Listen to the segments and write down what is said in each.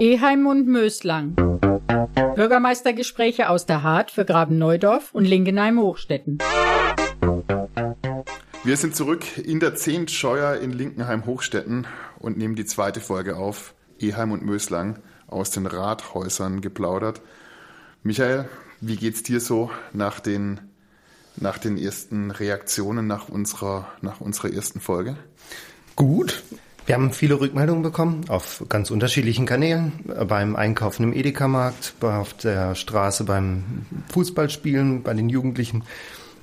Eheim und Möslang. Bürgermeistergespräche aus der Hart für Graben-Neudorf und Lingenheim-Hochstetten. Wir sind zurück in der Zehntscheuer in Linkenheim-Hochstetten und nehmen die zweite Folge auf. Eheim und Möslang aus den Rathäusern geplaudert. Michael, wie geht's dir so nach den, nach den ersten Reaktionen nach unserer, nach unserer ersten Folge? Gut. Wir haben viele Rückmeldungen bekommen auf ganz unterschiedlichen Kanälen. Beim Einkaufen im Edeka-Markt, auf der Straße beim Fußballspielen, bei den Jugendlichen,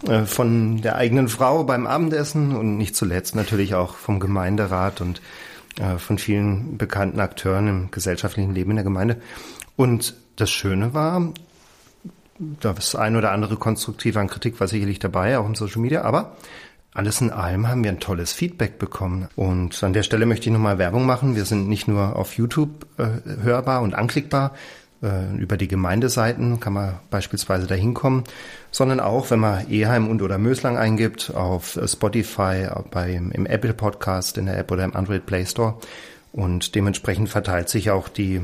äh, von der eigenen Frau beim Abendessen und nicht zuletzt natürlich auch vom Gemeinderat und äh, von vielen bekannten Akteuren im gesellschaftlichen Leben in der Gemeinde. Und das Schöne war, das ein oder andere konstruktive an Kritik war sicherlich dabei, auch im Social Media, aber alles in allem haben wir ein tolles Feedback bekommen. Und an der Stelle möchte ich nochmal Werbung machen. Wir sind nicht nur auf YouTube äh, hörbar und anklickbar. Äh, über die Gemeindeseiten kann man beispielsweise da hinkommen, sondern auch, wenn man Eheim und oder Möslang eingibt, auf Spotify, beim, im Apple Podcast, in der App oder im Android Play Store. Und dementsprechend verteilt sich auch die,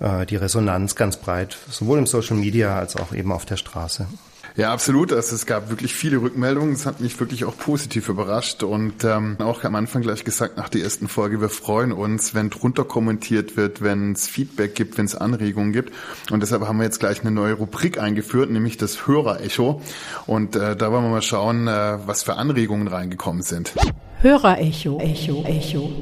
äh, die Resonanz ganz breit, sowohl im Social Media als auch eben auf der Straße. Ja, absolut. Also es gab wirklich viele Rückmeldungen. Es hat mich wirklich auch positiv überrascht und ähm, auch am Anfang gleich gesagt nach der ersten Folge, wir freuen uns, wenn drunter kommentiert wird, wenn es Feedback gibt, wenn es Anregungen gibt. Und deshalb haben wir jetzt gleich eine neue Rubrik eingeführt, nämlich das Hörerecho. Und äh, da wollen wir mal schauen, äh, was für Anregungen reingekommen sind. Hörerecho, Echo, Echo.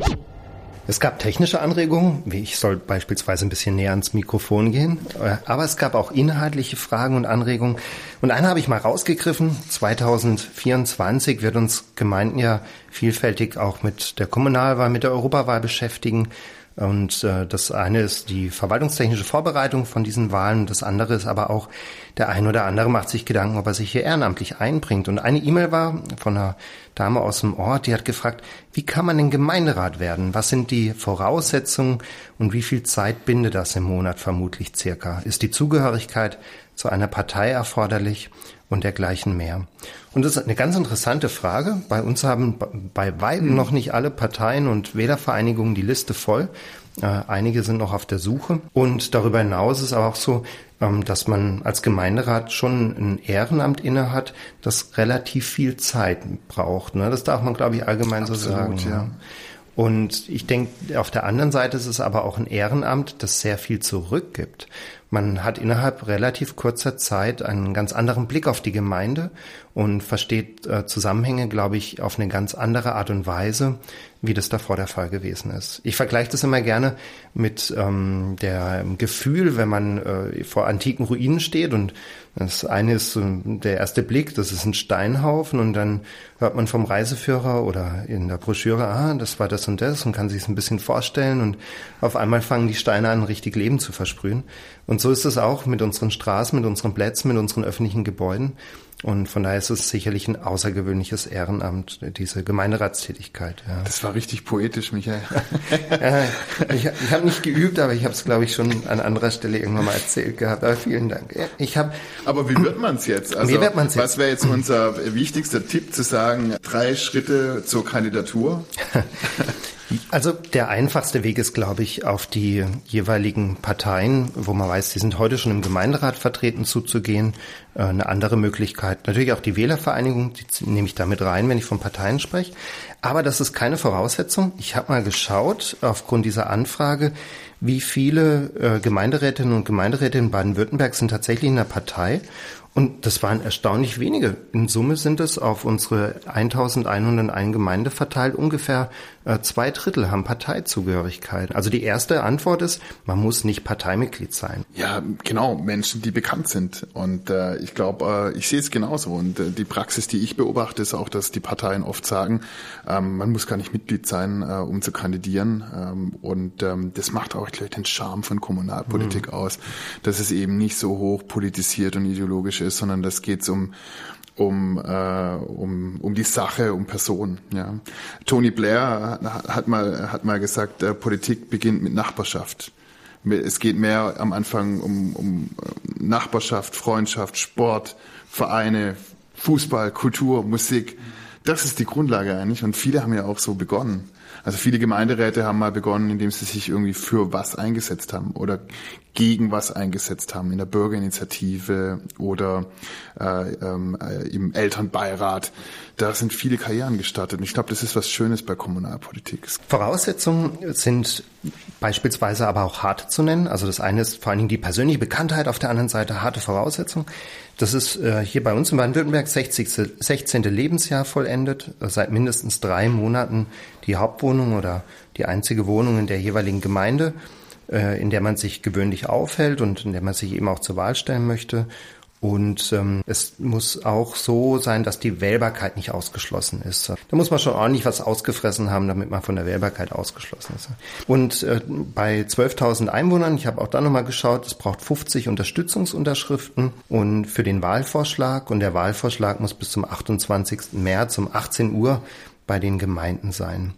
Es gab technische Anregungen, wie ich soll beispielsweise ein bisschen näher ans Mikrofon gehen, äh, aber es gab auch inhaltliche Fragen und Anregungen. Und eine habe ich mal rausgegriffen. 2024 wird uns Gemeinden ja vielfältig auch mit der Kommunalwahl, mit der Europawahl beschäftigen. Und äh, das eine ist die verwaltungstechnische Vorbereitung von diesen Wahlen. Das andere ist aber auch, der ein oder andere macht sich Gedanken, ob er sich hier ehrenamtlich einbringt. Und eine E-Mail war von einer Dame aus dem Ort, die hat gefragt, wie kann man denn Gemeinderat werden? Was sind die Voraussetzungen und wie viel Zeit bindet das im Monat vermutlich circa? Ist die Zugehörigkeit zu einer Partei erforderlich und dergleichen mehr? Und das ist eine ganz interessante Frage. Bei uns haben bei weitem mhm. noch nicht alle Parteien und Wählervereinigungen die Liste voll. Äh, einige sind noch auf der Suche. Und darüber hinaus ist aber auch so, ähm, dass man als Gemeinderat schon ein Ehrenamt inne hat, das relativ viel Zeit braucht. Ne? Das darf man, glaube ich, allgemein Absolut, so sagen. Ja. Ne? Und ich denke, auf der anderen Seite ist es aber auch ein Ehrenamt, das sehr viel zurückgibt. Man hat innerhalb relativ kurzer Zeit einen ganz anderen Blick auf die Gemeinde und versteht äh, Zusammenhänge, glaube ich, auf eine ganz andere Art und Weise, wie das davor der Fall gewesen ist. Ich vergleiche das immer gerne mit ähm, der Gefühl, wenn man äh, vor antiken Ruinen steht und das eine ist so der erste Blick, das ist ein Steinhaufen und dann hört man vom Reiseführer oder in der Broschüre, ah, das war das und das und kann sich es ein bisschen vorstellen und auf einmal fangen die Steine an, richtig Leben zu versprühen. Und so ist es auch mit unseren Straßen, mit unseren Plätzen, mit unseren öffentlichen Gebäuden. Und von daher ist es sicherlich ein außergewöhnliches Ehrenamt, diese Gemeinderatstätigkeit. Ja. Das war richtig poetisch, Michael. ich ich habe nicht geübt, aber ich habe es, glaube ich, schon an anderer Stelle irgendwann mal erzählt gehabt. Aber vielen Dank. Ich hab, aber wie wird man es jetzt? Also, wie wird man's jetzt? Was wäre jetzt unser wichtigster Tipp zu sagen, drei Schritte zur Kandidatur? Also der einfachste Weg ist, glaube ich, auf die jeweiligen Parteien, wo man weiß, die sind heute schon im Gemeinderat vertreten, zuzugehen. Äh, eine andere Möglichkeit, natürlich auch die Wählervereinigung, die nehme ich damit rein, wenn ich von Parteien spreche. Aber das ist keine Voraussetzung. Ich habe mal geschaut, aufgrund dieser Anfrage, wie viele äh, Gemeinderätinnen und Gemeinderäte in Baden-Württemberg sind tatsächlich in der Partei. Und das waren erstaunlich wenige. In Summe sind es auf unsere 1101 Gemeinde verteilt ungefähr äh, zwei Drittel haben Parteizugehörigkeit. Also die erste Antwort ist, man muss nicht Parteimitglied sein. Ja, genau, Menschen, die bekannt sind. Und äh, ich glaube, äh, ich sehe es genauso. Und äh, die Praxis, die ich beobachte, ist auch, dass die Parteien oft sagen, ähm, man muss gar nicht Mitglied sein, äh, um zu kandidieren. Ähm, und ähm, das macht auch, glaube ich, den Charme von Kommunalpolitik mhm. aus, dass es eben nicht so hoch politisiert und ideologisch ist, sondern das geht um um, äh, um, um die Sache, um Personen. Ja. Tony Blair hat mal, hat mal gesagt, äh, Politik beginnt mit Nachbarschaft. Es geht mehr am Anfang um, um äh, Nachbarschaft, Freundschaft, Sport, Vereine, Fußball, Kultur, Musik. Das ist die Grundlage eigentlich und viele haben ja auch so begonnen. Also viele Gemeinderäte haben mal begonnen, indem sie sich irgendwie für was eingesetzt haben oder gegen was eingesetzt haben in der Bürgerinitiative oder äh, ähm, äh, im Elternbeirat. Da sind viele Karrieren gestartet. Und ich glaube, das ist was Schönes bei Kommunalpolitik. Voraussetzungen sind beispielsweise aber auch hart zu nennen. Also das eine ist vor allen Dingen die persönliche Bekanntheit, auf der anderen Seite harte Voraussetzungen. Das ist äh, hier bei uns in Baden-Württemberg 60, 16. Lebensjahr vollendet, seit mindestens drei Monaten die Hauptwohnung oder die einzige Wohnung in der jeweiligen Gemeinde äh, in der man sich gewöhnlich aufhält und in der man sich eben auch zur Wahl stellen möchte. Und ähm, es muss auch so sein, dass die Wählbarkeit nicht ausgeschlossen ist. Da muss man schon ordentlich was ausgefressen haben, damit man von der Wählbarkeit ausgeschlossen ist. Und äh, bei 12.000 Einwohnern, ich habe auch da nochmal geschaut, es braucht 50 Unterstützungsunterschriften und für den Wahlvorschlag. Und der Wahlvorschlag muss bis zum 28. März um 18 Uhr bei den Gemeinden sein.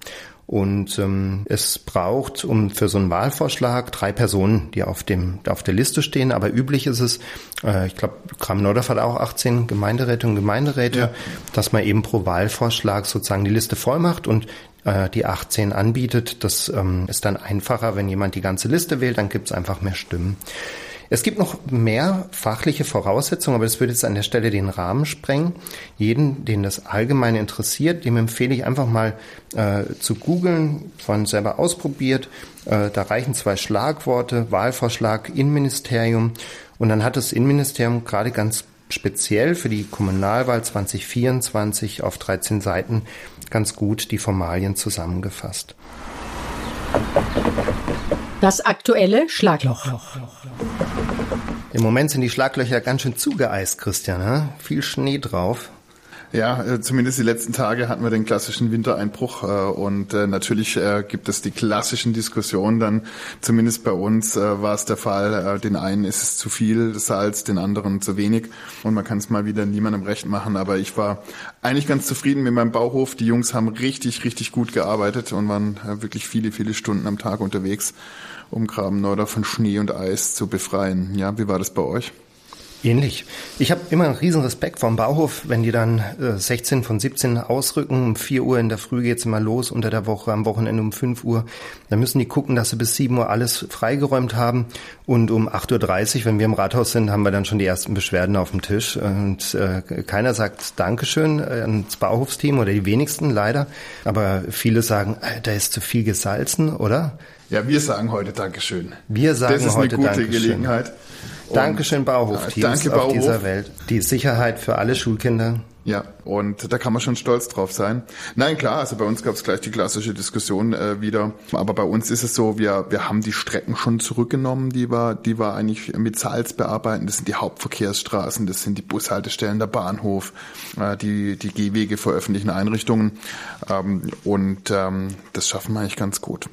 Und ähm, es braucht um für so einen Wahlvorschlag drei Personen, die auf dem auf der Liste stehen. Aber üblich ist es, äh, ich glaube, Kram-Nordorf hat auch 18 Gemeinderäte und Gemeinderäte, ja. dass man eben pro Wahlvorschlag sozusagen die Liste voll macht und äh, die 18 anbietet. Das ähm, ist dann einfacher, wenn jemand die ganze Liste wählt, dann gibt es einfach mehr Stimmen. Es gibt noch mehr fachliche Voraussetzungen, aber das würde jetzt an der Stelle den Rahmen sprengen. Jeden, den das allgemein interessiert, dem empfehle ich einfach mal äh, zu googeln, von selber ausprobiert. Äh, da reichen zwei Schlagworte, Wahlvorschlag, Innenministerium. Und dann hat das Innenministerium gerade ganz speziell für die Kommunalwahl 2024 auf 13 Seiten ganz gut die Formalien zusammengefasst. Das aktuelle Schlagloch. Im Moment sind die Schlaglöcher ganz schön zugeeist, Christian. He? Viel Schnee drauf. Ja, äh, zumindest die letzten Tage hatten wir den klassischen Wintereinbruch äh, und äh, natürlich gibt es die klassischen Diskussionen dann, zumindest bei uns war es der Fall, den einen ist es zu viel Salz, den anderen zu wenig und man kann es mal wieder niemandem recht machen, aber ich war eigentlich ganz zufrieden mit meinem Bauhof. Die Jungs haben richtig, richtig gut gearbeitet und waren wirklich viele, viele Stunden am Tag unterwegs, um Graben-Norder von Schnee und Eis zu befreien. Ja, wie war das bei euch? Ähnlich. Ich habe immer einen riesen Respekt vom Bauhof, wenn die dann äh, 16 von 17 ausrücken. Um 4 Uhr in der Früh geht's immer los, unter der Woche, am Wochenende um 5 Uhr. Dann müssen die gucken, dass sie bis 7 Uhr alles freigeräumt haben. Und um 8.30 Uhr, wenn wir im Rathaus sind, haben wir dann schon die ersten Beschwerden auf dem Tisch. Und äh, keiner sagt Dankeschön äh, ans Bauhofsteam oder die wenigsten leider. Aber viele sagen, da ist zu viel gesalzen, oder? Ja, wir sagen heute Dankeschön. Wir sagen heute Dankeschön. Das ist eine gute Dankeschön. Gelegenheit. Dankeschön, Bauhof-Teams ja, danke, Bauhof. auf dieser Welt. Die Sicherheit für alle Schulkinder. Ja, und da kann man schon stolz drauf sein. Nein, klar, also bei uns gab es gleich die klassische Diskussion äh, wieder. Aber bei uns ist es so, wir, wir haben die Strecken schon zurückgenommen, die wir, die wir eigentlich mit Salz bearbeiten. Das sind die Hauptverkehrsstraßen, das sind die Bushaltestellen, der Bahnhof, äh, die, die Gehwege für öffentlichen Einrichtungen. Ähm, und ähm, das schaffen wir eigentlich ganz gut.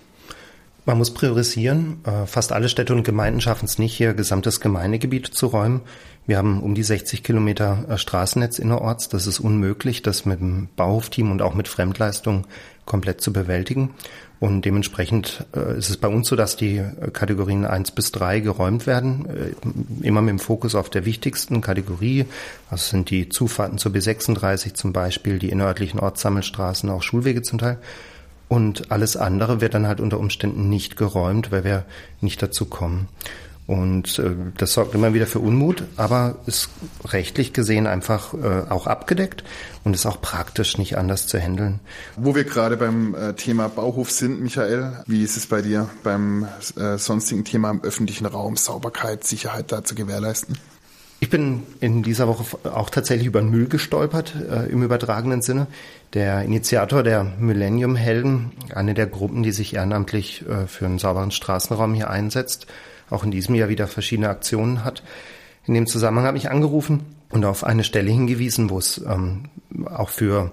Man muss priorisieren. Äh, fast alle Städte und Gemeinden schaffen es nicht, ihr gesamtes Gemeindegebiet zu räumen. Wir haben um die 60 Kilometer äh, Straßennetz innerorts. Das ist unmöglich, das mit dem Bauhofteam und auch mit Fremdleistung komplett zu bewältigen. Und dementsprechend äh, ist es bei uns so, dass die Kategorien eins bis drei geräumt werden, immer mit dem Fokus auf der wichtigsten Kategorie. Das sind die Zufahrten zur B36 zum Beispiel, die innerörtlichen Ortssammelstraßen, auch Schulwege zum Teil. Und alles andere wird dann halt unter Umständen nicht geräumt, weil wir nicht dazu kommen. Und äh, das sorgt immer wieder für Unmut, aber ist rechtlich gesehen einfach äh, auch abgedeckt und ist auch praktisch nicht anders zu handeln. Wo wir gerade beim äh, Thema Bauhof sind, Michael, wie ist es bei dir beim äh, sonstigen Thema im öffentlichen Raum, Sauberkeit, Sicherheit da zu gewährleisten? Ich bin in dieser Woche auch tatsächlich über den Müll gestolpert, äh, im übertragenen Sinne. Der Initiator der Millennium-Helden, eine der Gruppen, die sich ehrenamtlich äh, für einen sauberen Straßenraum hier einsetzt, auch in diesem Jahr wieder verschiedene Aktionen hat. In dem Zusammenhang habe ich angerufen und auf eine Stelle hingewiesen, wo es ähm, auch für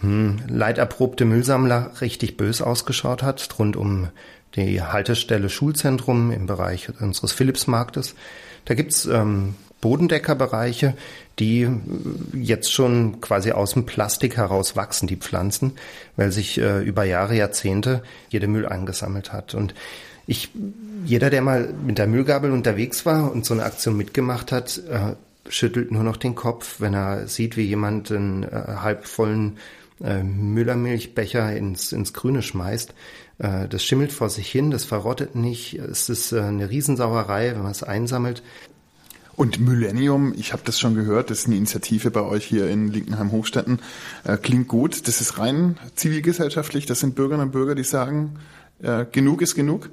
hm, leiderprobte Müllsammler richtig bös ausgeschaut hat, rund um die Haltestelle Schulzentrum im Bereich unseres Philipsmarktes. Da gibt's ähm, Bodendeckerbereiche, die jetzt schon quasi aus dem Plastik heraus wachsen, die Pflanzen, weil sich äh, über Jahre, Jahrzehnte jeder Müll angesammelt hat. Und ich, jeder, der mal mit der Müllgabel unterwegs war und so eine Aktion mitgemacht hat, äh, schüttelt nur noch den Kopf, wenn er sieht, wie jemand einen äh, halbvollen äh, Müllermilchbecher ins, ins Grüne schmeißt. Äh, das schimmelt vor sich hin, das verrottet nicht. Es ist äh, eine Riesensauerei, wenn man es einsammelt. Und Millennium, ich habe das schon gehört, das ist eine Initiative bei euch hier in Linkenheim-Hochstetten. Äh, klingt gut. Das ist rein zivilgesellschaftlich. Das sind Bürgerinnen und Bürger, die sagen, äh, genug ist genug.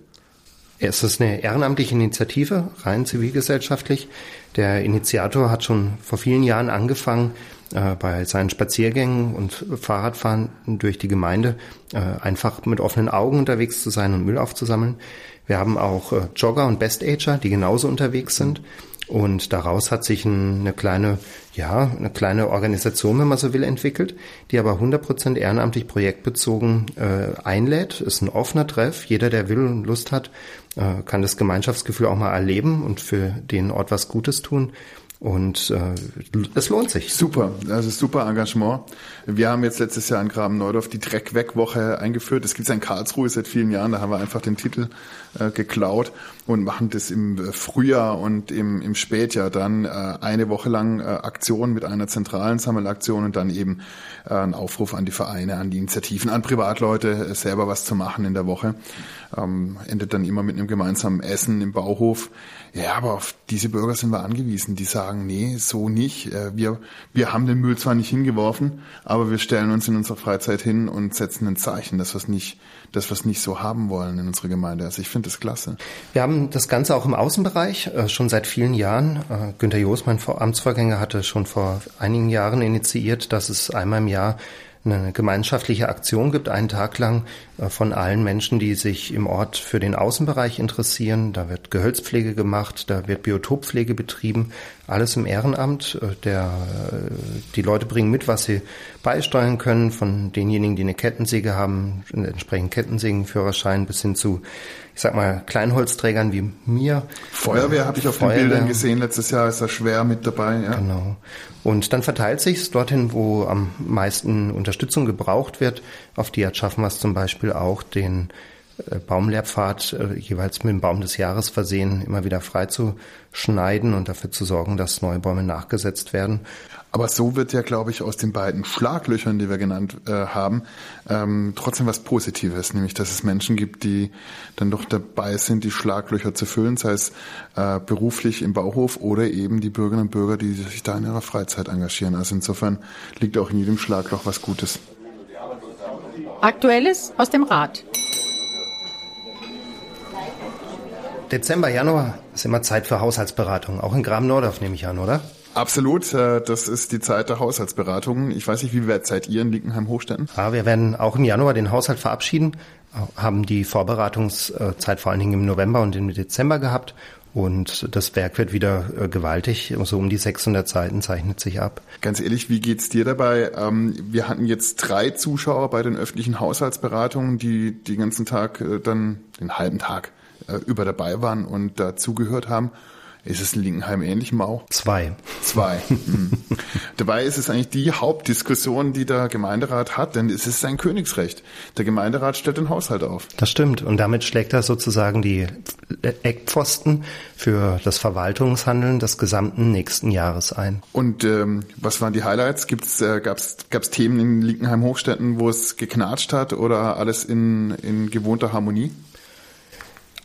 Es ist eine ehrenamtliche Initiative, rein zivilgesellschaftlich. Der Initiator hat schon vor vielen Jahren angefangen, äh, bei seinen Spaziergängen und Fahrradfahren durch die Gemeinde äh, einfach mit offenen Augen unterwegs zu sein und Müll aufzusammeln. Wir haben auch äh, Jogger und Best-Ager, die genauso unterwegs sind. Und daraus hat sich eine kleine, ja, eine kleine Organisation, wenn man so will, entwickelt, die aber 100% ehrenamtlich projektbezogen äh, einlädt. Ist ein offener Treff. Jeder, der will und Lust hat, äh, kann das Gemeinschaftsgefühl auch mal erleben und für den Ort was Gutes tun. Und äh, es lohnt sich. Super, also super Engagement. Wir haben jetzt letztes Jahr in Graben-Neudorf die Dreck-Weg-Woche eingeführt. Das gibt es in Karlsruhe seit vielen Jahren. Da haben wir einfach den Titel äh, geklaut und machen das im äh, Frühjahr und im, im Spätjahr dann äh, eine Woche lang äh, Aktion mit einer zentralen Sammelaktion und dann eben äh, ein Aufruf an die Vereine, an die Initiativen, an Privatleute, äh, selber was zu machen in der Woche. Ähm, endet dann immer mit einem gemeinsamen Essen im Bauhof. Ja, aber auf diese Bürger sind wir angewiesen, die sagen, nee, so nicht. Äh, wir, wir haben den Müll zwar nicht hingeworfen, aber wir stellen uns in unserer Freizeit hin und setzen ein Zeichen, dass wir es nicht, dass wir es nicht so haben wollen in unserer Gemeinde. Also ich finde das klasse. Wir haben das Ganze auch im Außenbereich äh, schon seit vielen Jahren. Äh, Günter Joos, mein Amtsvorgänger, hatte schon vor einigen Jahren initiiert, dass es einmal im Jahr eine gemeinschaftliche Aktion gibt, einen Tag lang äh, von allen Menschen, die sich im Ort für den Außenbereich interessieren. Da wird Gehölzpflege gemacht, da wird Biotoppflege betrieben, alles im Ehrenamt. Äh, der, äh, die Leute bringen mit, was sie beisteuern können, von denjenigen, die eine Kettensäge haben, einen entsprechenden Kettensägenführerschein bis hin zu ich sag mal, Kleinholzträgern wie mir. Feuerwehr habe ich auf Feuerwehr. den Bildern gesehen. Letztes Jahr ist er schwer mit dabei. Ja. Genau. Und dann verteilt sich dorthin, wo am meisten Unterstützung gebraucht wird. Auf die wir es zum Beispiel auch, den äh, Baumlehrpfad äh, jeweils mit dem Baum des Jahres versehen, immer wieder freizuschneiden und dafür zu sorgen, dass neue Bäume nachgesetzt werden. Aber so wird ja, glaube ich, aus den beiden Schlaglöchern, die wir genannt äh, haben, ähm, trotzdem was Positives, nämlich dass es Menschen gibt, die dann doch dabei sind, die Schlaglöcher zu füllen, sei es äh, beruflich im Bauhof oder eben die Bürgerinnen und Bürger, die sich da in ihrer Freizeit engagieren. Also insofern liegt auch in jedem Schlagloch was Gutes. Aktuelles aus dem Rat. Dezember, Januar ist immer Zeit für Haushaltsberatung. Auch in Gram-Nordorf nehme ich an, oder? Absolut, äh, das ist die Zeit der Haushaltsberatungen. Ich weiß nicht, wie weit seid ihr in Linkenheim-Hochstetten? Ja, wir werden auch im Januar den Haushalt verabschieden, haben die Vorbereitungszeit vor allen Dingen im November und im Dezember gehabt und das Werk wird wieder äh, gewaltig, so um die 600 Seiten zeichnet sich ab. Ganz ehrlich, wie geht's dir dabei? Ähm, wir hatten jetzt drei Zuschauer bei den öffentlichen Haushaltsberatungen, die den ganzen Tag äh, dann, den halben Tag über dabei waren und dazugehört haben. Ist es in Linkenheim ähnlich, Mau? Zwei. Zwei. Hm. Dabei ist es eigentlich die Hauptdiskussion, die der Gemeinderat hat, denn es ist sein Königsrecht. Der Gemeinderat stellt den Haushalt auf. Das stimmt. Und damit schlägt er sozusagen die Eckpfosten für das Verwaltungshandeln des gesamten nächsten Jahres ein. Und ähm, was waren die Highlights? Gibt's, äh, gab's, gab's Themen in Linkenheim Hochstädten, wo es geknatscht hat oder alles in, in gewohnter Harmonie?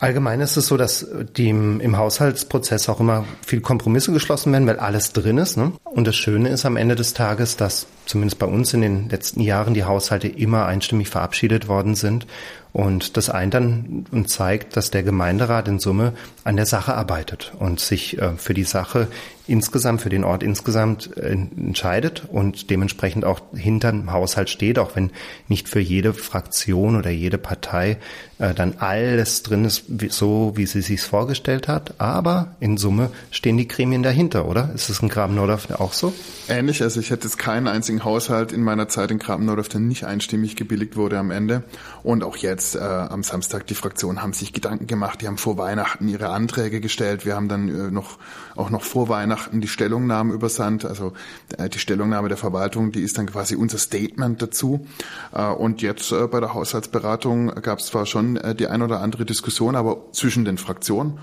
Allgemein ist es so, dass die im, Haushaltsprozess auch immer viel Kompromisse geschlossen werden, weil alles drin ist. Ne? Und das Schöne ist am Ende des Tages, dass zumindest bei uns in den letzten Jahren die Haushalte immer einstimmig verabschiedet worden sind und das eint dann und zeigt, dass der Gemeinderat in Summe an der Sache arbeitet und sich äh, für die Sache insgesamt, für den Ort insgesamt äh, entscheidet und dementsprechend auch hinter dem Haushalt steht, auch wenn nicht für jede Fraktion oder jede Partei äh, dann alles drin ist, so wie sie sich vorgestellt hat. Aber in Summe stehen die Gremien dahinter, oder? Ist es in Graben-Nordorf auch so? Ähnlich. Also ich hätte jetzt keinen einzigen Haushalt in meiner Zeit in Graben-Nordorf, der nicht einstimmig gebilligt wurde am Ende. Und auch jetzt jetzt äh, am Samstag, die Fraktionen haben sich Gedanken gemacht, die haben vor Weihnachten ihre Anträge gestellt. Wir haben dann äh, noch auch noch vor Weihnachten die Stellungnahme übersandt, also äh, die Stellungnahme der Verwaltung, die ist dann quasi unser Statement dazu. Äh, und jetzt äh, bei der Haushaltsberatung gab es zwar schon äh, die ein oder andere Diskussion, aber zwischen den Fraktionen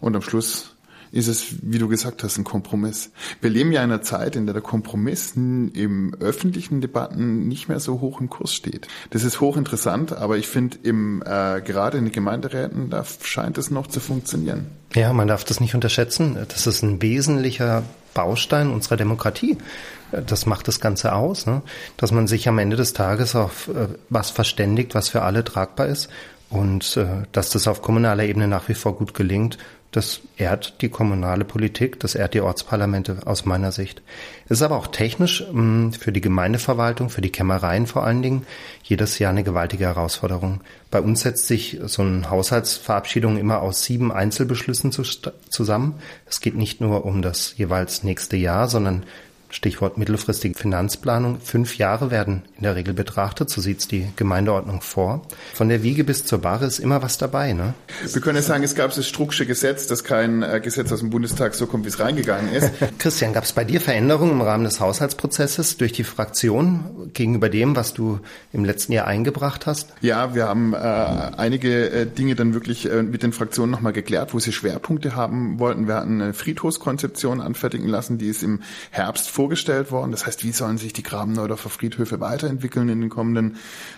und am Schluss ist es, wie du gesagt hast, ein Kompromiss. Wir leben ja in einer Zeit, in der der Kompromiss im öffentlichen Debatten nicht mehr so hoch im Kurs steht. Das ist hochinteressant, aber ich finde, im äh, gerade in den Gemeinderäten, da scheint es noch zu funktionieren. Ja, man darf das nicht unterschätzen. Das ist ein wesentlicher Baustein unserer Demokratie. Das macht das Ganze aus, ne? dass man sich am Ende des Tages auf äh, was verständigt, was für alle tragbar ist und äh, dass das auf kommunaler Ebene nach wie vor gut gelingt. Das ehrt die kommunale Politik, das ehrt die Ortsparlamente aus meiner Sicht. Es ist aber auch technisch mm, für die Gemeindeverwaltung, für die Kämmereien vor allen Dingen, jedes Jahr eine gewaltige Herausforderung. Bei uns setzt sich so eine Haushaltsverabschiedung immer aus sieben Einzelbeschlüssen zu, zusammen. Es geht nicht nur um das jeweils nächste Jahr, sondern Stichwort mittelfristige Finanzplanung. Fünf Jahre werden in der Regel betrachtet, so sieht's die Gemeindeordnung vor. Von der Wiege bis zur Bahre ist immer was dabei. Ne? Wir können jetzt sagen, es gab das Strucksche Gesetz, dass kein äh, Gesetz aus dem Bundestag so kommt, wie es reingegangen ist. Christian, gab es bei dir Veränderungen im Rahmen des Haushaltsprozesses durch die Fraktion gegenüber dem, was du im letzten Jahr eingebracht hast? Ja, wir haben äh, einige äh, Dinge dann wirklich äh, mit den Fraktionen nochmal geklärt, wo sie Schwerpunkte haben wollten. Wir hatten eine Friedhofskonzeption anfertigen lassen, die ist im Herbst vor vorgestellt worden. Das heißt, wie sollen sich die Grabenneudorfer Friedhöfe weiterentwickeln in den kommenden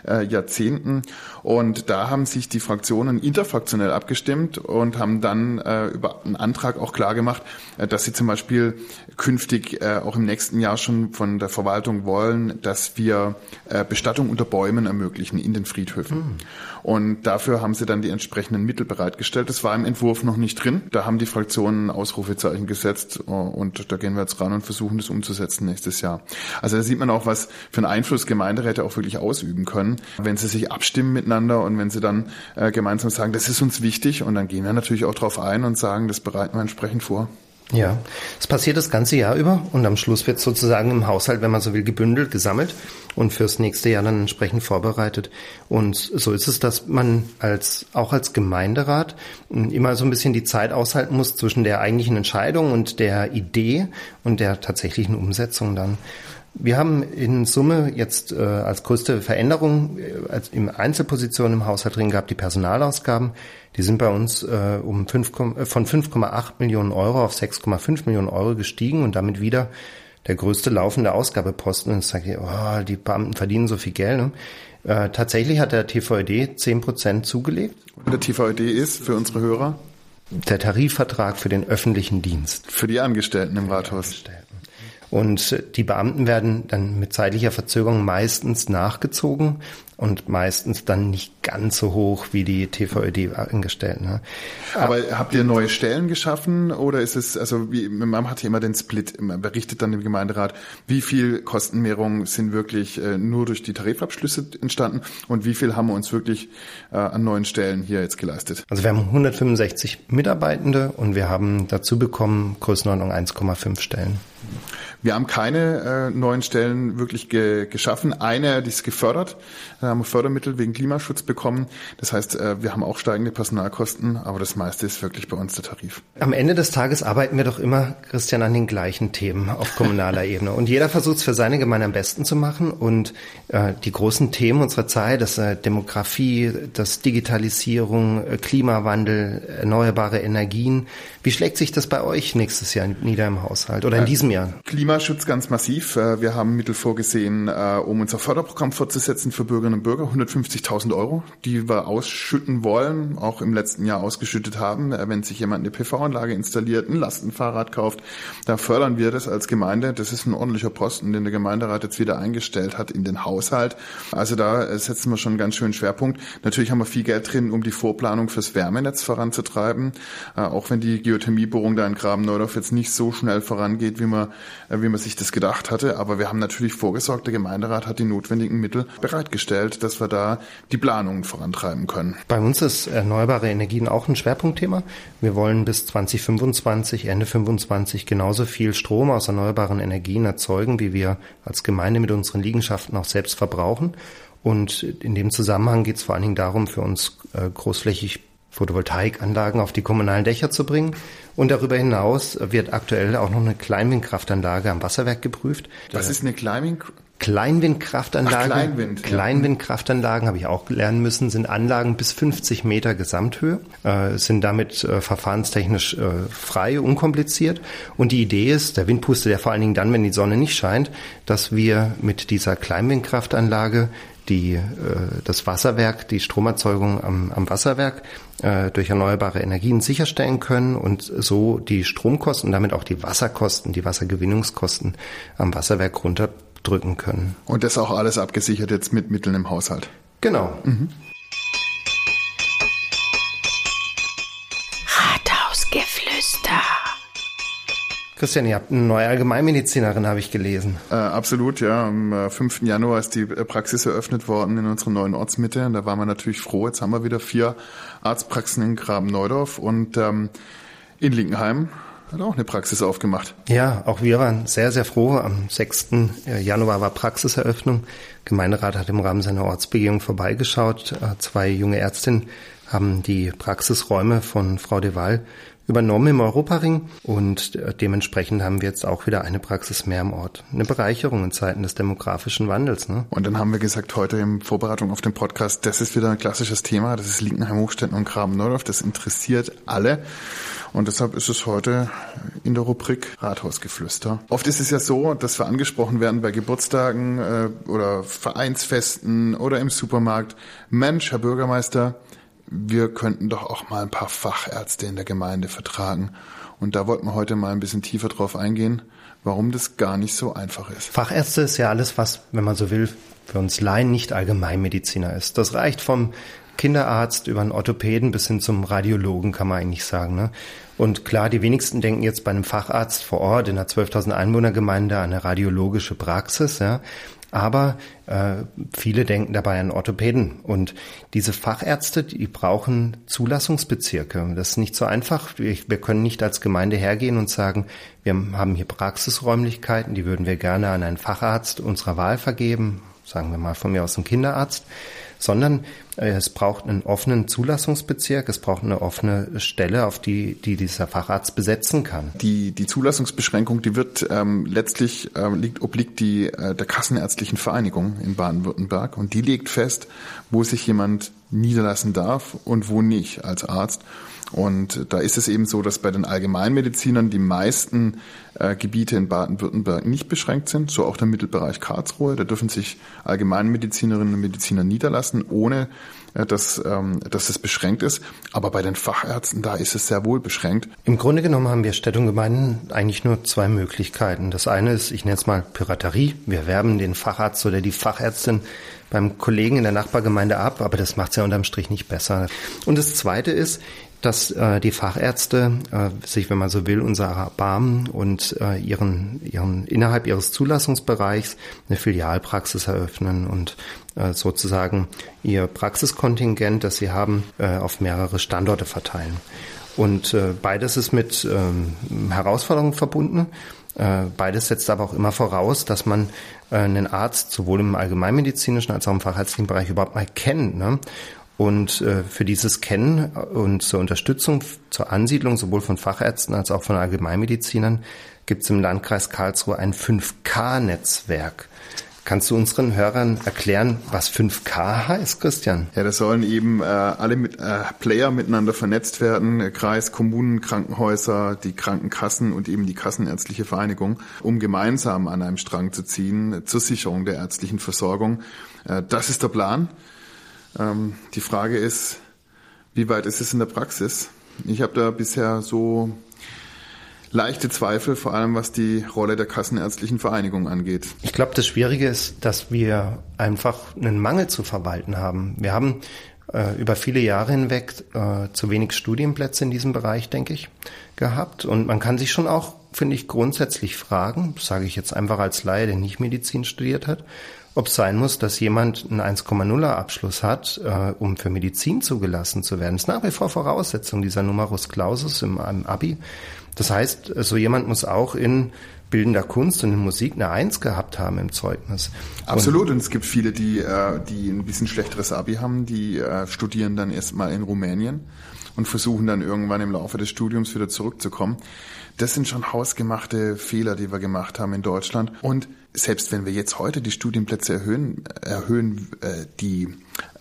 äh, Jahrzehnten? Und da haben sich die Fraktionen interfraktionell abgestimmt und haben dann äh, über einen Antrag auch klar gemacht, äh, dass sie zum Beispiel künftig äh, auch im nächsten Jahr schon von der Verwaltung wollen, dass wir äh, Bestattung unter Bäumen ermöglichen in den Friedhöfen. Mhm. Und dafür haben sie dann die entsprechenden Mittel bereitgestellt. Das war im Entwurf noch nicht drin. Da haben die Fraktionen Ausrufezeichen gesetzt äh, und da gehen wir jetzt ran und versuchen das umzusetzen nächstes Jahr. Also da sieht man auch, was für einen Einfluss Gemeinderäte auch wirklich ausüben können, wenn sie sich abstimmen miteinander und wenn sie dann äh, gemeinsam sagen, das ist uns wichtig und dann gehen wir natürlich auch darauf ein und sagen, das bereiten wir entsprechend vor. Ja, es passiert das ganze Jahr über und am Schluss wird sozusagen im Haushalt, wenn man so will, gebündelt, gesammelt und fürs nächste Jahr dann entsprechend vorbereitet. Und so ist es, dass man als, auch als Gemeinderat immer so ein bisschen die Zeit aushalten muss zwischen der eigentlichen Entscheidung und der Idee und der tatsächlichen Umsetzung dann. Wir haben in Summe jetzt äh, als größte Veränderung äh, als im Einzelpositionen im Haushalt drin gehabt die Personalausgaben. Die sind bei uns äh, um 5, äh, von 5,8 Millionen Euro auf 6,5 Millionen Euro gestiegen und damit wieder der größte laufende Ausgabeposten. Und ich sage, oh, die Beamten verdienen so viel Geld. Ne? Äh, tatsächlich hat der TVED 10 Prozent zugelegt. Und der TVED ist für unsere Hörer? Der Tarifvertrag für den öffentlichen Dienst. Für die Angestellten im Rathaus. Und die Beamten werden dann mit zeitlicher Verzögerung meistens nachgezogen und meistens dann nicht ganz so hoch wie die TVÖD-Angestellten. Ne? Aber habt ihr neue Stellen geschaffen oder ist es, also wie, man hat ja immer den Split, man berichtet dann im Gemeinderat, wie viel Kostenmehrungen sind wirklich äh, nur durch die Tarifabschlüsse entstanden und wie viel haben wir uns wirklich äh, an neuen Stellen hier jetzt geleistet? Also wir haben 165 Mitarbeitende und wir haben dazu bekommen Größenordnung 1,5 Stellen. Wir haben keine äh, neuen Stellen wirklich ge geschaffen. Eine, die ist gefördert. Da haben wir Fördermittel wegen Klimaschutz bekommen. Das heißt, äh, wir haben auch steigende Personalkosten, aber das meiste ist wirklich bei uns der Tarif. Am Ende des Tages arbeiten wir doch immer, Christian, an den gleichen Themen auf kommunaler Ebene. Und jeder versucht es für seine Gemeinde am besten zu machen. Und äh, die großen Themen unserer Zeit, das äh, Demografie, das Digitalisierung, äh, Klimawandel, erneuerbare Energien. Wie schlägt sich das bei euch nächstes Jahr nieder im Haushalt oder in diesem Jahr? Klima Klimaschutz ganz massiv. Äh, wir haben Mittel vorgesehen, äh, um unser Förderprogramm fortzusetzen für Bürgerinnen und Bürger. 150.000 Euro, die wir ausschütten wollen, auch im letzten Jahr ausgeschüttet haben. Äh, wenn sich jemand eine PV-Anlage installiert, ein Lastenfahrrad kauft, da fördern wir das als Gemeinde. Das ist ein ordentlicher Posten, den der Gemeinderat jetzt wieder eingestellt hat in den Haushalt. Also da setzen wir schon einen ganz schönen Schwerpunkt. Natürlich haben wir viel Geld drin, um die Vorplanung fürs Wärmenetz voranzutreiben. Auch wenn die Geothermiebohrung da in Graben-Neudorf jetzt nicht so schnell vorangeht, wie man wie man sich das gedacht hatte. Aber wir haben natürlich vorgesorgt, der Gemeinderat hat die notwendigen Mittel bereitgestellt, dass wir da die Planungen vorantreiben können. Bei uns ist erneuerbare Energien auch ein Schwerpunktthema. Wir wollen bis 2025, Ende 25 genauso viel Strom aus erneuerbaren Energien erzeugen, wie wir als Gemeinde mit unseren Liegenschaften auch selbst verbrauchen. Und in dem Zusammenhang geht es vor allen Dingen darum, für uns äh, großflächig Photovoltaikanlagen auf die kommunalen Dächer zu bringen. Und darüber hinaus wird aktuell auch noch eine Kleinwindkraftanlage am Wasserwerk geprüft. Was ist eine Kleinwind Kleinwindkraftanlagen, Ach, Kleinwind, ja. Kleinwindkraftanlagen habe ich auch lernen müssen, sind Anlagen bis 50 Meter Gesamthöhe, äh, sind damit äh, verfahrenstechnisch äh, frei, unkompliziert. Und die Idee ist, der Wind pustet ja vor allen Dingen dann, wenn die Sonne nicht scheint, dass wir mit dieser Kleinwindkraftanlage die, äh, das Wasserwerk, die Stromerzeugung am, am Wasserwerk äh, durch erneuerbare Energien sicherstellen können und so die Stromkosten damit auch die Wasserkosten, die Wassergewinnungskosten am Wasserwerk runterdrücken können. Und das auch alles abgesichert jetzt mit Mitteln im Haushalt. Genau. Mhm. Christian, ihr habt eine neue Allgemeinmedizinerin, habe ich gelesen. Äh, absolut, ja. Am äh, 5. Januar ist die äh, Praxis eröffnet worden in unserer neuen Ortsmitte. Und da waren wir natürlich froh. Jetzt haben wir wieder vier Arztpraxen in Graben-Neudorf und ähm, in Linkenheim hat auch eine Praxis aufgemacht. Ja, auch wir waren sehr, sehr froh. Am 6. Äh, Januar war Praxiseröffnung. Gemeinderat hat im Rahmen seiner Ortsbegehung vorbeigeschaut. Äh, zwei junge Ärztinnen haben die Praxisräume von Frau de Waal übernommen im Europaring und dementsprechend haben wir jetzt auch wieder eine Praxis mehr im Ort. Eine Bereicherung in Zeiten des demografischen Wandels. Ne? Und dann haben wir gesagt, heute in Vorbereitung auf den Podcast, das ist wieder ein klassisches Thema, das ist Linkenheim, Hochstetten und Graben-Neudorf, das interessiert alle. Und deshalb ist es heute in der Rubrik Rathausgeflüster. Oft ist es ja so, dass wir angesprochen werden bei Geburtstagen äh, oder Vereinsfesten oder im Supermarkt. Mensch, Herr Bürgermeister, wir könnten doch auch mal ein paar Fachärzte in der Gemeinde vertragen. Und da wollten wir heute mal ein bisschen tiefer drauf eingehen, warum das gar nicht so einfach ist. Fachärzte ist ja alles, was, wenn man so will, für uns Laien nicht Allgemeinmediziner ist. Das reicht vom Kinderarzt über einen Orthopäden bis hin zum Radiologen, kann man eigentlich sagen. Ne? Und klar, die wenigsten denken jetzt bei einem Facharzt vor Ort in einer 12.000 Einwohnergemeinde an eine radiologische Praxis. Ja? Aber äh, viele denken dabei an Orthopäden. Und diese Fachärzte, die brauchen Zulassungsbezirke. Das ist nicht so einfach. Wir, können nicht als Gemeinde hergehen und sagen, wir haben hier Praxisräumlichkeiten, die würden wir gerne an einen Facharzt unserer Wahl vergeben, sagen wir mal von mir aus einen Kinderarzt sondern es braucht einen offenen Zulassungsbezirk, es braucht eine offene Stelle, auf die, die dieser Facharzt besetzen kann. Die, die Zulassungsbeschränkung, die wird ähm, letztlich äh, liegt, obliegt die äh, der Kassenärztlichen Vereinigung in Baden-Württemberg und die legt fest, wo sich jemand niederlassen darf und wo nicht als Arzt. Und da ist es eben so, dass bei den Allgemeinmedizinern die meisten äh, Gebiete in Baden-Württemberg nicht beschränkt sind, so auch der Mittelbereich Karlsruhe. Da dürfen sich Allgemeinmedizinerinnen und Mediziner niederlassen, ohne äh, dass, ähm, dass es beschränkt ist. Aber bei den Fachärzten, da ist es sehr wohl beschränkt. Im Grunde genommen haben wir Städte und Gemeinden eigentlich nur zwei Möglichkeiten. Das eine ist, ich nenne es mal Piraterie. Wir werben den Facharzt oder die Fachärztin beim Kollegen in der Nachbargemeinde ab, aber das macht es ja unterm Strich nicht besser. Und das Zweite ist, dass äh, die Fachärzte äh, sich, wenn man so will, unser erbarmen und äh, ihren, ihren innerhalb ihres Zulassungsbereichs eine Filialpraxis eröffnen und äh, sozusagen ihr Praxiskontingent, das sie haben, äh, auf mehrere Standorte verteilen. Und äh, beides ist mit ähm, Herausforderungen verbunden. Äh, beides setzt aber auch immer voraus, dass man äh, einen Arzt sowohl im allgemeinmedizinischen als auch im fachärztlichen Bereich überhaupt mal kennt. Ne? Und äh, für dieses Kennen und zur Unterstützung zur Ansiedlung sowohl von Fachärzten als auch von Allgemeinmedizinern gibt es im Landkreis Karlsruhe ein 5K-Netzwerk. Kannst du unseren Hörern erklären, was 5K heißt, Christian? Ja, das sollen eben äh, alle mit, äh, Player miteinander vernetzt werden, Kreis, Kommunen, Krankenhäuser, die Krankenkassen und eben die Kassenärztliche Vereinigung, um gemeinsam an einem Strang zu ziehen zur Sicherung der ärztlichen Versorgung. Äh, das ist der Plan. Ähm, die Frage ist, wie weit ist es in der Praxis? Ich habe da bisher so leichte Zweifel, vor allem was die Rolle der Kassenärztlichen Vereinigung angeht. Ich glaube, das Schwierige ist, dass wir einfach einen Mangel zu verwalten haben. Wir haben äh, über viele Jahre hinweg äh, zu wenig Studienplätze in diesem Bereich, denke ich, gehabt. Und man kann sich schon auch, finde ich, grundsätzlich fragen, sage ich jetzt einfach als Laie, der nicht Medizin studiert hat, ob es sein muss, dass jemand einen 1,0er Abschluss hat, äh, um für Medizin zugelassen zu werden. Das ist nach wie vor Voraussetzung dieser Numerus Clausus im, im Abi. Das heißt, so jemand muss auch in bildender Kunst und in Musik eine Eins gehabt haben im Zeugnis. Absolut. Und, und es gibt viele, die, äh, die ein bisschen schlechteres Abi haben, die äh, studieren dann erstmal in Rumänien und versuchen dann irgendwann im Laufe des Studiums wieder zurückzukommen. Das sind schon hausgemachte Fehler, die wir gemacht haben in Deutschland. Und selbst wenn wir jetzt heute die Studienplätze erhöhen, erhöhen äh, die,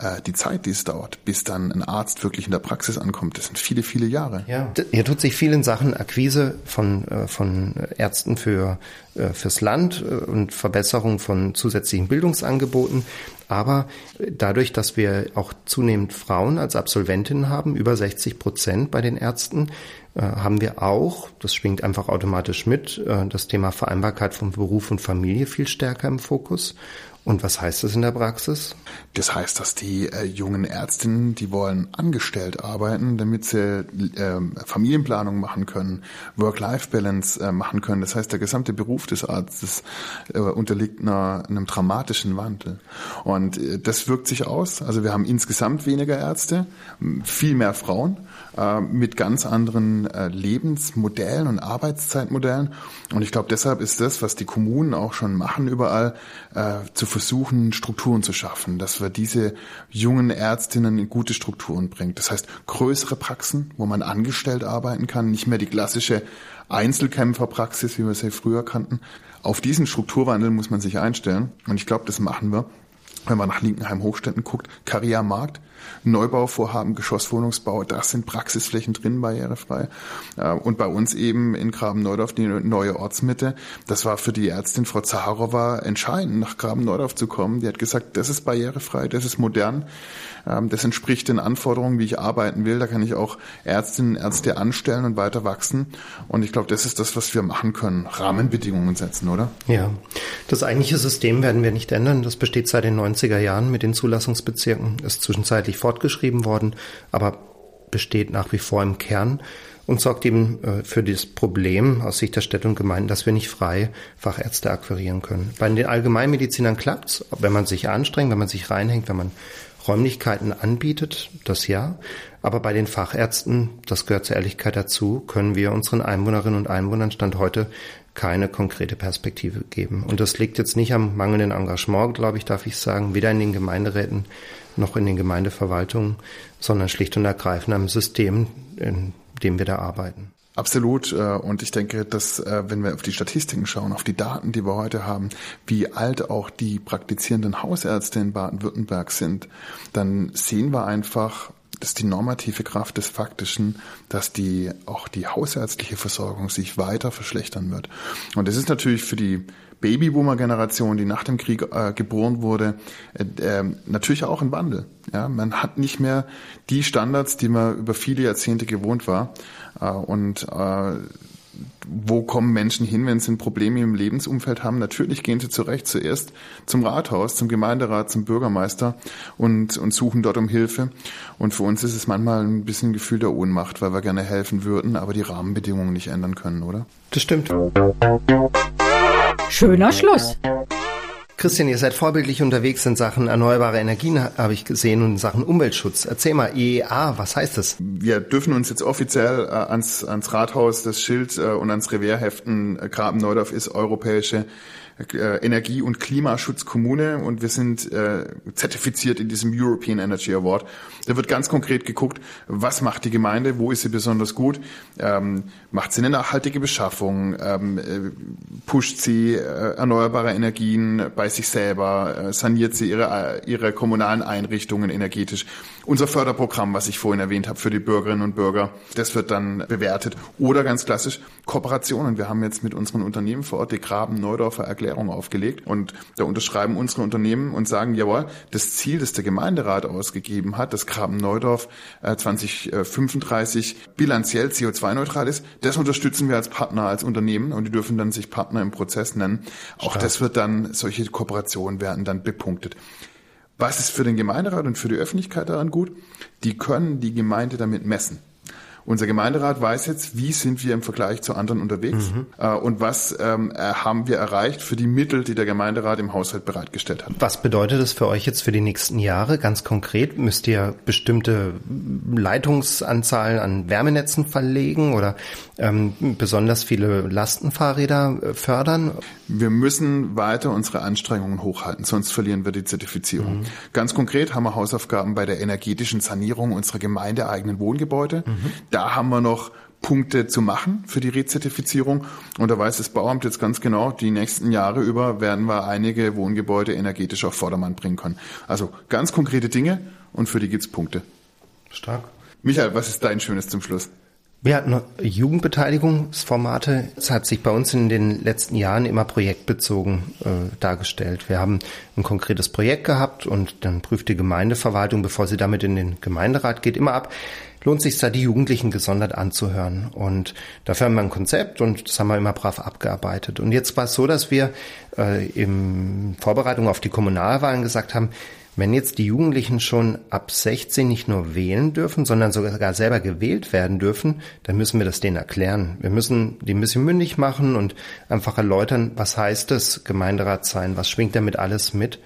äh, die Zeit, die es dauert, bis dann ein Arzt wirklich in der Praxis ankommt, das sind viele, viele Jahre. Ja, hier tut sich viel in Sachen Akquise von, äh, von Ärzten für, äh, fürs Land äh, und Verbesserung von zusätzlichen Bildungsangeboten. Aber dadurch, dass wir auch zunehmend Frauen als Absolventinnen haben, über 60 Prozent bei den Ärzten, haben wir auch, das schwingt einfach automatisch mit, äh, das Thema Vereinbarkeit von Beruf und Familie viel stärker im Fokus. Und was heißt das in der Praxis? Das heißt, dass die äh, jungen Ärztinnen, die wollen angestellt arbeiten, damit sie äh, Familienplanung machen können, Work-Life-Balance äh, machen können. Das heißt, der gesamte Beruf des Arztes äh, unterliegt einer, einem dramatischen Wandel. Und äh, das wirkt sich aus. Also wir haben insgesamt weniger Ärzte, viel mehr Frauen äh, mit ganz anderen äh, Lebensmodellen und Arbeitszeitmodellen. Und ich glaube, deshalb ist das, was die Kommunen auch schon machen überall, äh, zu versuchen, Strukturen zu schaffen, dass wir diese jungen Ärztinnen in gute Strukturen bringt. Das heißt, größere Praxen, wo man angestellt arbeiten kann, nicht mehr die klassische Einzelkämpferpraxis, wie wir sie früher kannten. Auf diesen Strukturwandel muss man sich einstellen. Und ich glaube, das machen wir, wenn man nach Linkenheim-Hochstädten guckt. Karrieremarkt, Neubauvorhaben, Geschosswohnungsbau, da sind Praxisflächen drin, barrierefrei. Und bei uns eben in Graben-Neudorf die neue Ortsmitte. Das war für die Ärztin Frau Zaharowa entscheidend, nach Graben-Neudorf zu kommen. Die hat gesagt, das ist barrierefrei, das ist modern, das entspricht den Anforderungen, wie ich arbeiten will. Da kann ich auch Ärztinnen und Ärzte anstellen und weiter wachsen. Und ich glaube, das ist das, was wir machen können. Rahmenbedingungen setzen, oder? Ja. Das eigentliche System werden wir nicht ändern. Das besteht seit den 90er Jahren mit den Zulassungsbezirken, ist zwischenzeitlich fortgeschrieben worden, aber besteht nach wie vor im Kern und sorgt eben äh, für das Problem aus Sicht der Städte und Gemeinden, dass wir nicht frei Fachärzte akquirieren können. Bei den Allgemeinmedizinern klappt's, wenn man sich anstrengt, wenn man sich reinhängt, wenn man Räumlichkeiten anbietet, das ja. Aber bei den Fachärzten, das gehört zur Ehrlichkeit dazu, können wir unseren Einwohnerinnen und Einwohnern Stand heute keine konkrete Perspektive geben. Und das liegt jetzt nicht am mangelnden Engagement, glaube ich, darf ich sagen, weder in den Gemeinderäten noch in den Gemeindeverwaltungen, sondern schlicht und ergreifend am System, in dem wir da arbeiten. Absolut. Äh, und ich denke, dass äh, wenn wir auf die Statistiken schauen, auf die Daten, die wir heute haben, wie alt auch die praktizierenden Hausärzte in Baden-Württemberg sind, dann sehen wir einfach, dass die normative Kraft des Faktischen, dass die auch die hausärztliche Versorgung sich weiter verschlechtern wird. Und das ist natürlich für die Babyboomer-Generation, die nach dem Krieg äh, geboren wurde, äh, äh, natürlich auch ein Wandel. Ja, man hat nicht mehr die Standards, die man über viele Jahrzehnte gewohnt war. Äh, und äh, wo kommen Menschen hin, wenn sie ein Problem im Lebensumfeld haben? Natürlich gehen sie zurecht zuerst zum Rathaus, zum Gemeinderat, zum Bürgermeister und, und suchen dort um Hilfe. Und für uns ist es manchmal ein bisschen ein Gefühl der Ohnmacht, weil wir gerne helfen würden, aber die Rahmenbedingungen nicht ändern können, oder? Das stimmt. Schöner Schluss. Christian, ihr seid vorbildlich unterwegs in Sachen erneuerbare Energien, habe ich gesehen, und in Sachen Umweltschutz. Erzähl mal, IEA, was heißt das? Wir dürfen uns jetzt offiziell äh, ans, ans Rathaus, das Schild äh, und ans Revier heften. Graben-Neudorf ist europäische äh, Energie- und Klimaschutzkommune und wir sind äh, zertifiziert in diesem European Energy Award. Da wird ganz konkret geguckt, was macht die Gemeinde, wo ist sie besonders gut, ähm, macht sie eine nachhaltige Beschaffung, ähm, äh, pusht sie äh, erneuerbare Energien bei sich selber, äh, saniert sie ihre, äh, ihre kommunalen Einrichtungen energetisch. Unser Förderprogramm, was ich vorhin erwähnt habe für die Bürgerinnen und Bürger, das wird dann bewertet. Oder ganz klassisch Kooperationen. Wir haben jetzt mit unseren Unternehmen vor Ort die Graben-Neudorfer Erklärung aufgelegt und da unterschreiben unsere Unternehmen und sagen, jawohl, das Ziel, das der Gemeinderat ausgegeben hat, dass Graben-Neudorf 2035 bilanziell CO2-neutral ist, das unterstützen wir als Partner, als Unternehmen und die dürfen dann sich Partner im Prozess nennen. Auch Stark. das wird dann, solche Kooperationen werden dann bepunktet. Was ist für den Gemeinderat und für die Öffentlichkeit daran gut? Die können die Gemeinde damit messen. Unser Gemeinderat weiß jetzt, wie sind wir im Vergleich zu anderen unterwegs mhm. äh, und was ähm, äh, haben wir erreicht für die Mittel, die der Gemeinderat im Haushalt bereitgestellt hat. Was bedeutet das für euch jetzt für die nächsten Jahre? Ganz konkret, müsst ihr bestimmte Leitungsanzahlen an Wärmenetzen verlegen oder ähm, besonders viele Lastenfahrräder äh, fördern? Wir müssen weiter unsere Anstrengungen hochhalten, sonst verlieren wir die Zertifizierung. Mhm. Ganz konkret haben wir Hausaufgaben bei der energetischen Sanierung unserer gemeindeeigenen Wohngebäude. Mhm. Da haben wir noch Punkte zu machen für die Rezertifizierung. Und da weiß das Bauamt jetzt ganz genau, die nächsten Jahre über werden wir einige Wohngebäude energetisch auf Vordermann bringen können. Also ganz konkrete Dinge und für die gibt's Punkte. Stark. Michael, was ist dein Schönes zum Schluss? Wir hatten Jugendbeteiligungsformate. Es hat sich bei uns in den letzten Jahren immer projektbezogen äh, dargestellt. Wir haben ein konkretes Projekt gehabt und dann prüft die Gemeindeverwaltung, bevor sie damit in den Gemeinderat geht, immer ab, lohnt sich da die Jugendlichen gesondert anzuhören. Und dafür haben wir ein Konzept und das haben wir immer brav abgearbeitet. Und jetzt war es so, dass wir äh, in Vorbereitung auf die Kommunalwahlen gesagt haben, wenn jetzt die Jugendlichen schon ab 16 nicht nur wählen dürfen, sondern sogar selber gewählt werden dürfen, dann müssen wir das denen erklären. Wir müssen die ein bisschen mündig machen und einfach erläutern, was heißt es, Gemeinderat sein, was schwingt damit alles mit.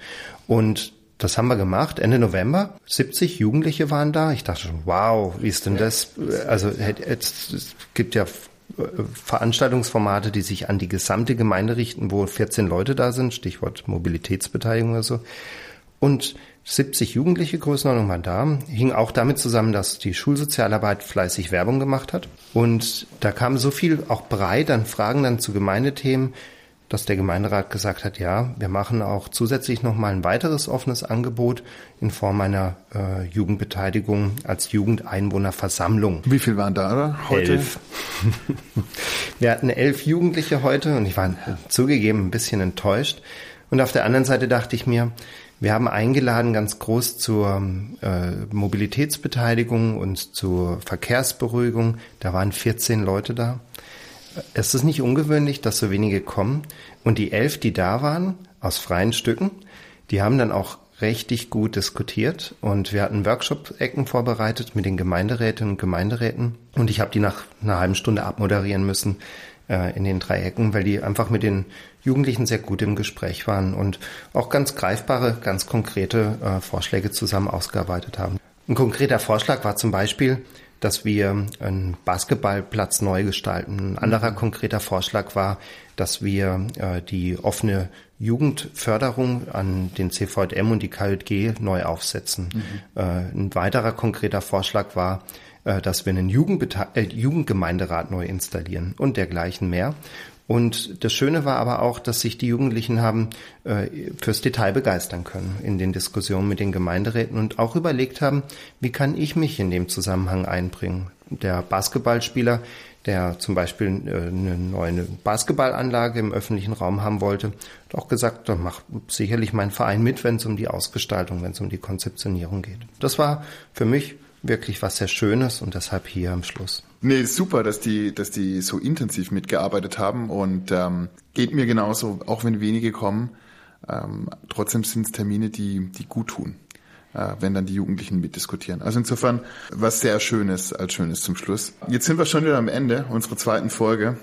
Und das haben wir gemacht, Ende November. 70 Jugendliche waren da. Ich dachte schon, wow, wie ist denn das? Also es gibt ja Veranstaltungsformate, die sich an die gesamte Gemeinde richten, wo 14 Leute da sind, Stichwort Mobilitätsbeteiligung oder so. Und 70 Jugendliche Größenordnung waren da, hing auch damit zusammen, dass die Schulsozialarbeit fleißig Werbung gemacht hat. Und da kam so viel auch breit an Fragen dann zu Gemeindethemen, dass der Gemeinderat gesagt hat, ja, wir machen auch zusätzlich nochmal ein weiteres offenes Angebot in Form einer äh, Jugendbeteiligung als Jugendeinwohnerversammlung. Wie viel waren da heute? Elf. wir hatten elf Jugendliche heute und ich war zugegeben ein bisschen enttäuscht. Und auf der anderen Seite dachte ich mir, wir haben eingeladen ganz groß zur äh, Mobilitätsbeteiligung und zur Verkehrsberuhigung. Da waren 14 Leute da. Es ist nicht ungewöhnlich, dass so wenige kommen. Und die elf, die da waren, aus freien Stücken, die haben dann auch richtig gut diskutiert und wir hatten Workshop-Ecken vorbereitet mit den Gemeinderätinnen und Gemeinderäten und ich habe die nach einer halben Stunde abmoderieren müssen äh, in den drei Ecken, weil die einfach mit den Jugendlichen sehr gut im Gespräch waren und auch ganz greifbare, ganz konkrete äh, Vorschläge zusammen ausgearbeitet haben. Ein konkreter Vorschlag war zum Beispiel, dass wir einen Basketballplatz neu gestalten. Ein anderer konkreter Vorschlag war, dass wir äh, die offene Jugendförderung an den CVM und die KJG neu aufsetzen. Mhm. Äh, ein weiterer konkreter Vorschlag war, dass wir einen Jugendbete äh, Jugendgemeinderat neu installieren und dergleichen mehr. Und das Schöne war aber auch, dass sich die Jugendlichen haben äh, fürs Detail begeistern können in den Diskussionen mit den Gemeinderäten und auch überlegt haben, wie kann ich mich in dem Zusammenhang einbringen. Der Basketballspieler, der zum Beispiel äh, eine neue Basketballanlage im öffentlichen Raum haben wollte, hat auch gesagt, da macht sicherlich mein Verein mit, wenn es um die Ausgestaltung, wenn es um die Konzeptionierung geht. Das war für mich wirklich was sehr Schönes und deshalb hier am Schluss. Nee, super, dass die, dass die so intensiv mitgearbeitet haben und ähm, geht mir genauso, auch wenn wenige kommen. Ähm, trotzdem sind es Termine, die, die gut tun, äh, wenn dann die Jugendlichen mitdiskutieren. Also insofern was sehr Schönes als Schönes zum Schluss. Jetzt sind wir schon wieder am Ende unserer zweiten Folge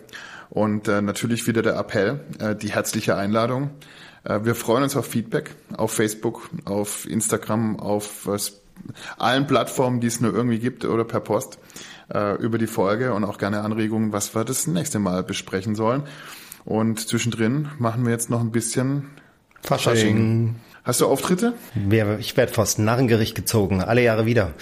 und äh, natürlich wieder der Appell, äh, die herzliche Einladung. Äh, wir freuen uns auf Feedback auf Facebook, auf Instagram, auf äh, allen Plattformen, die es nur irgendwie gibt oder per Post äh, über die Folge und auch gerne Anregungen, was wir das nächste Mal besprechen sollen. Und zwischendrin machen wir jetzt noch ein bisschen Fasching. Fasching. Hast du Auftritte? Ich werde vors Narrengericht gezogen, alle Jahre wieder.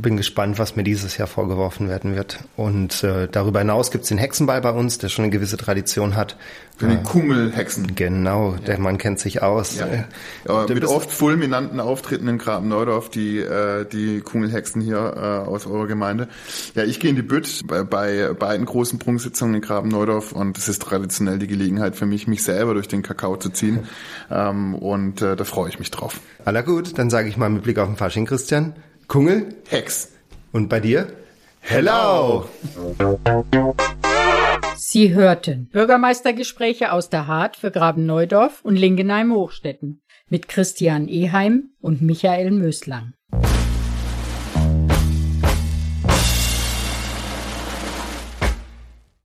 Bin gespannt, was mir dieses Jahr vorgeworfen werden wird. Und äh, darüber hinaus gibt's den Hexenball bei uns, der schon eine gewisse Tradition hat. Für die Kungelhexen. Genau, der Mann kennt sich aus. Ja. ja mit oft fulminanten Auftritten in Graben-Neudorf, die, äh, die Kungelhexen hier äh, aus eurer Gemeinde. Ja, ich gehe in die Bütt bei, bei beiden großen Prunksitzungen in Graben-Neudorf und es ist traditionell die Gelegenheit für mich, mich selber durch den Kakao zu ziehen. ähm, und äh, da freue ich mich drauf. Aller gut, dann sage ich mal mit Blick auf den Fasching, Christian. Kungel? Hex. Und bei dir? Hello! Sie hörten Bürgermeistergespräche aus der Hart für Graben-Neudorf und Lingenheim-Hochstetten mit Christian Eheim und Michael Möslang.